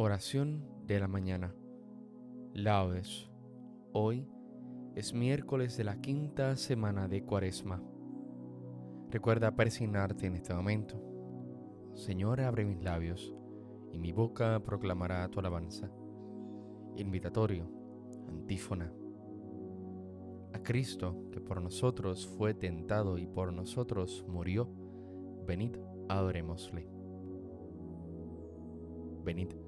Oración de la mañana. Laudes. Hoy es miércoles de la quinta semana de Cuaresma. Recuerda persignarte en este momento. Señor, abre mis labios y mi boca proclamará tu alabanza. Invitatorio, antífona. A Cristo, que por nosotros fue tentado y por nosotros murió, venid, adorémosle. Venid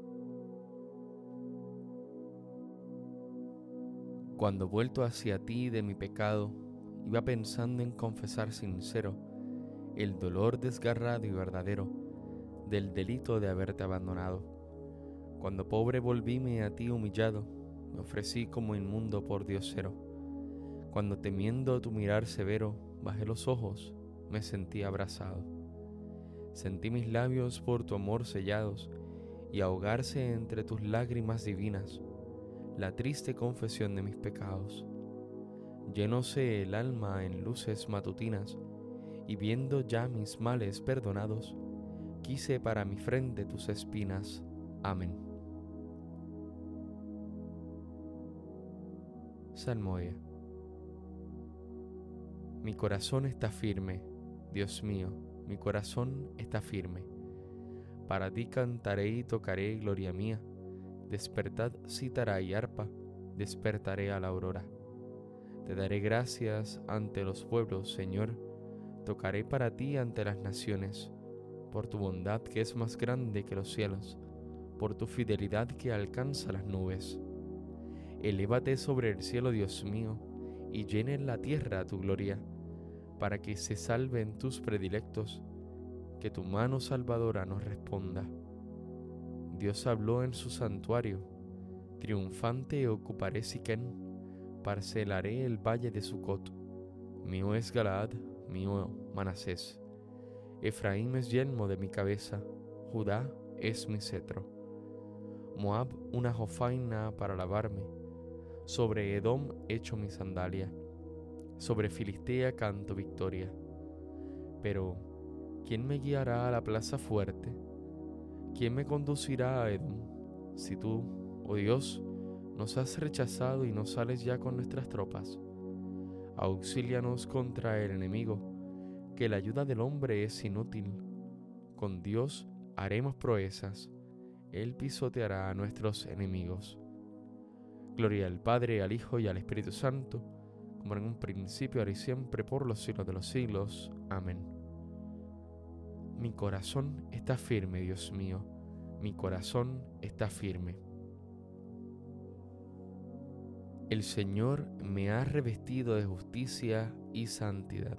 Cuando vuelto hacia ti de mi pecado, iba pensando en confesar sincero el dolor desgarrado y verdadero del delito de haberte abandonado. Cuando pobre volvíme a ti humillado, me ofrecí como inmundo por Diosero. Cuando temiendo tu mirar severo, bajé los ojos, me sentí abrazado. Sentí mis labios por tu amor sellados y ahogarse entre tus lágrimas divinas la triste confesión de mis pecados. Llenóse el alma en luces matutinas, y viendo ya mis males perdonados, quise para mi frente tus espinas. Amén. Salmodia. Mi corazón está firme, Dios mío, mi corazón está firme. Para ti cantaré y tocaré, gloria mía despertad cítara y arpa, despertaré a la aurora. Te daré gracias ante los pueblos, Señor, tocaré para ti ante las naciones, por tu bondad que es más grande que los cielos, por tu fidelidad que alcanza las nubes. Elévate sobre el cielo, Dios mío, y llene la tierra tu gloria, para que se salven tus predilectos, que tu mano salvadora nos responda. Dios habló en su santuario. Triunfante ocuparé Siquén, parcelaré el valle de Sucot. Mío es Galaad, mío Manasés. Efraín es yelmo de mi cabeza, Judá es mi cetro. Moab una jofaina para lavarme. Sobre Edom echo mi sandalia. Sobre Filistea canto victoria. Pero, ¿quién me guiará a la plaza fuerte? ¿Quién me conducirá a Edom? Si tú, oh Dios, nos has rechazado y no sales ya con nuestras tropas. Auxílianos contra el enemigo, que la ayuda del hombre es inútil. Con Dios haremos proezas, Él pisoteará a nuestros enemigos. Gloria al Padre, al Hijo y al Espíritu Santo, como en un principio, ahora y siempre, por los siglos de los siglos. Amén. Mi corazón está firme, Dios mío, mi corazón está firme. El Señor me ha revestido de justicia y santidad.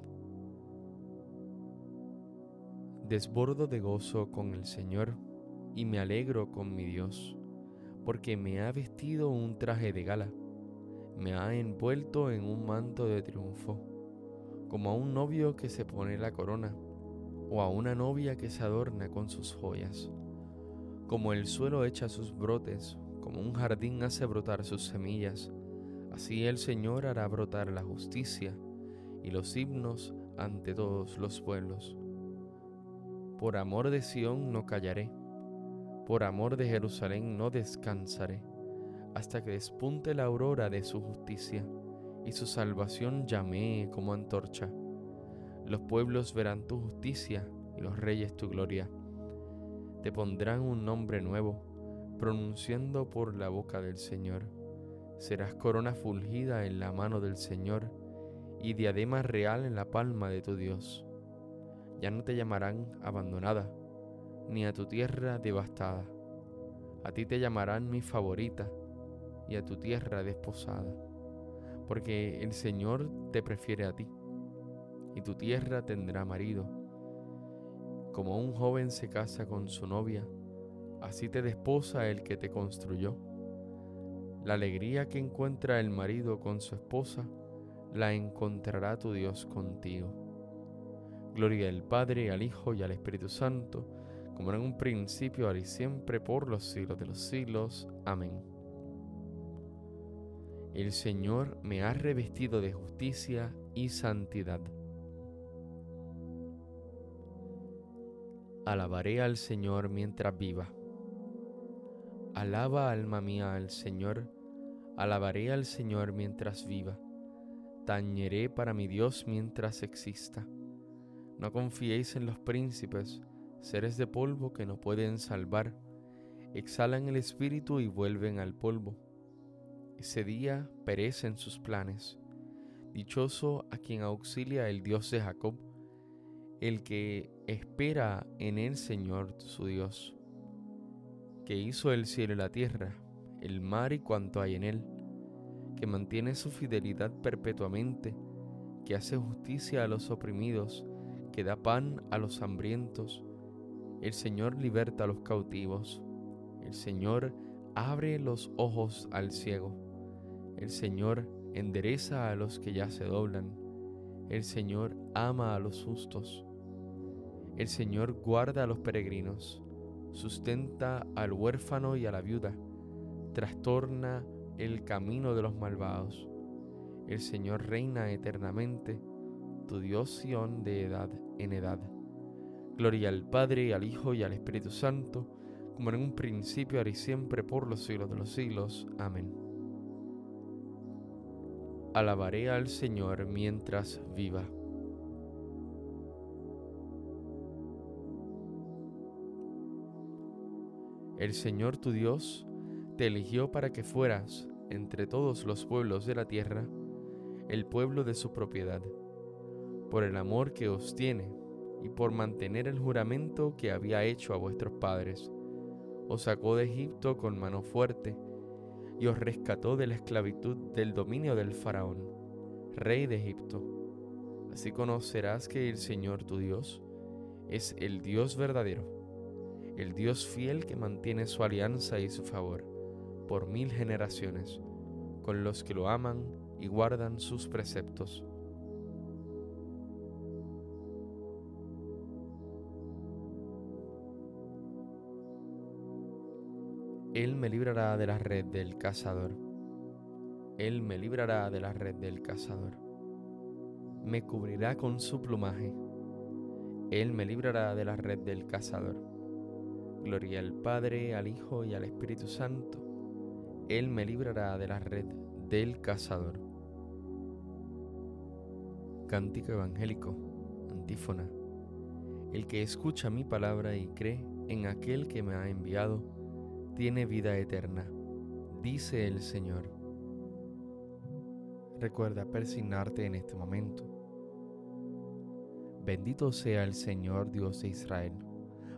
Desbordo de gozo con el Señor y me alegro con mi Dios, porque me ha vestido un traje de gala, me ha envuelto en un manto de triunfo, como a un novio que se pone la corona, o a una novia que se adorna con sus joyas. Como el suelo echa sus brotes, como un jardín hace brotar sus semillas, Así el Señor hará brotar la justicia y los himnos ante todos los pueblos. Por amor de Sión no callaré, por amor de Jerusalén no descansaré, hasta que despunte la aurora de su justicia y su salvación llamee como antorcha. Los pueblos verán tu justicia y los reyes tu gloria. Te pondrán un nombre nuevo, pronunciando por la boca del Señor serás corona fulgida en la mano del Señor y diadema real en la palma de tu Dios. Ya no te llamarán abandonada, ni a tu tierra devastada. A ti te llamarán mi favorita y a tu tierra desposada, porque el Señor te prefiere a ti, y tu tierra tendrá marido. Como un joven se casa con su novia, así te desposa el que te construyó la alegría que encuentra el marido con su esposa, la encontrará tu Dios contigo. Gloria al Padre, al Hijo y al Espíritu Santo, como en un principio, ahora y siempre, por los siglos de los siglos. Amén. El Señor me ha revestido de justicia y santidad. Alabaré al Señor mientras viva Alaba alma mía al Señor, alabaré al Señor mientras viva, tañeré para mi Dios mientras exista. No confiéis en los príncipes, seres de polvo que no pueden salvar, exhalan el espíritu y vuelven al polvo. Ese día perecen sus planes. Dichoso a quien auxilia el Dios de Jacob, el que espera en el Señor su Dios que hizo el cielo y la tierra, el mar y cuanto hay en él, que mantiene su fidelidad perpetuamente, que hace justicia a los oprimidos, que da pan a los hambrientos. El Señor liberta a los cautivos. El Señor abre los ojos al ciego. El Señor endereza a los que ya se doblan. El Señor ama a los justos. El Señor guarda a los peregrinos sustenta al huérfano y a la viuda, trastorna el camino de los malvados. El Señor reina eternamente, tu Dios Sión de edad en edad. Gloria al Padre, al Hijo y al Espíritu Santo, como en un principio, ahora y siempre, por los siglos de los siglos. Amén. Alabaré al Señor mientras viva. El Señor tu Dios te eligió para que fueras, entre todos los pueblos de la tierra, el pueblo de su propiedad, por el amor que os tiene y por mantener el juramento que había hecho a vuestros padres. Os sacó de Egipto con mano fuerte y os rescató de la esclavitud del dominio del faraón, rey de Egipto. Así conocerás que el Señor tu Dios es el Dios verdadero el Dios fiel que mantiene su alianza y su favor por mil generaciones con los que lo aman y guardan sus preceptos. Él me librará de la red del cazador. Él me librará de la red del cazador. Me cubrirá con su plumaje. Él me librará de la red del cazador Gloria al Padre, al Hijo y al Espíritu Santo. Él me librará de la red del cazador. Cántico evangélico, antífona. El que escucha mi palabra y cree en aquel que me ha enviado, tiene vida eterna, dice el Señor. Recuerda persignarte en este momento. Bendito sea el Señor Dios de Israel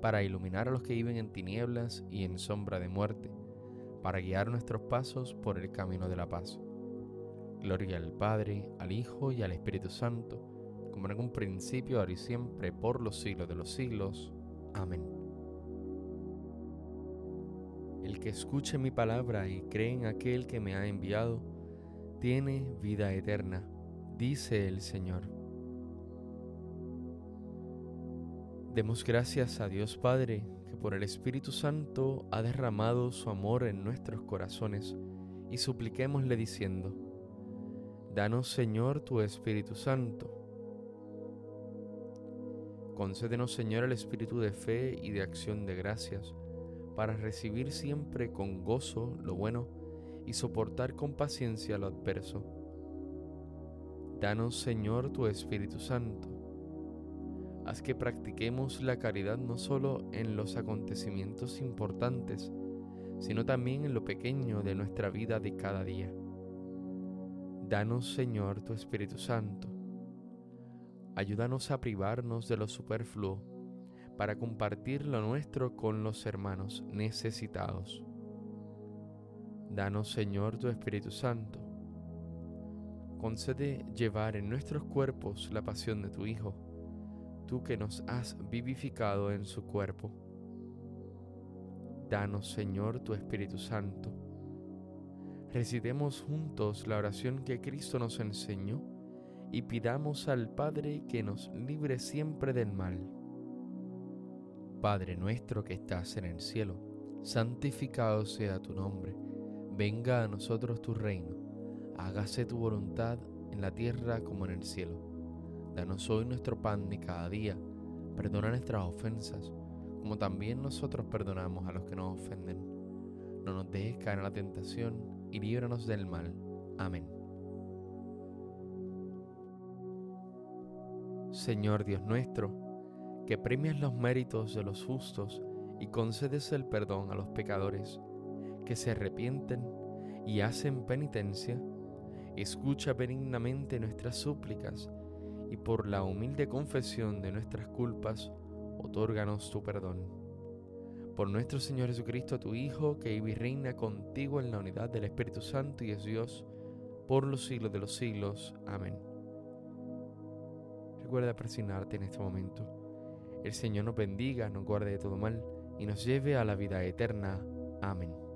para iluminar a los que viven en tinieblas y en sombra de muerte, para guiar nuestros pasos por el camino de la paz. Gloria al Padre, al Hijo y al Espíritu Santo, como en un principio, ahora y siempre, por los siglos de los siglos. Amén. El que escuche mi palabra y cree en aquel que me ha enviado, tiene vida eterna, dice el Señor. Demos gracias a Dios Padre, que por el Espíritu Santo ha derramado su amor en nuestros corazones, y supliquémosle diciendo, Danos Señor tu Espíritu Santo. Concédenos Señor el espíritu de fe y de acción de gracias, para recibir siempre con gozo lo bueno y soportar con paciencia lo adverso. Danos Señor tu Espíritu Santo. Haz que practiquemos la caridad no solo en los acontecimientos importantes, sino también en lo pequeño de nuestra vida de cada día. Danos, Señor, tu Espíritu Santo. Ayúdanos a privarnos de lo superfluo para compartir lo nuestro con los hermanos necesitados. Danos, Señor, tu Espíritu Santo. Concede llevar en nuestros cuerpos la pasión de tu Hijo, tú que nos has vivificado en su cuerpo. Danos, Señor, tu Espíritu Santo recitemos juntos la oración que Cristo nos enseñó y pidamos al Padre que nos libre siempre del mal. Padre nuestro que estás en el cielo, santificado sea tu nombre, venga a nosotros tu reino, hágase tu voluntad en la tierra como en el cielo. Danos hoy nuestro pan de cada día, perdona nuestras ofensas, como también nosotros perdonamos a los que nos ofenden. No nos dejes caer en la tentación y líbranos del mal. Amén. Señor Dios nuestro, que premias los méritos de los justos y concedes el perdón a los pecadores que se arrepienten y hacen penitencia, escucha benignamente nuestras súplicas y por la humilde confesión de nuestras culpas, otórganos tu perdón por nuestro Señor Jesucristo, tu Hijo, que vive y reina contigo en la unidad del Espíritu Santo y es Dios por los siglos de los siglos. Amén. Recuerda presionarte en este momento. El Señor nos bendiga, nos guarde de todo mal y nos lleve a la vida eterna. Amén.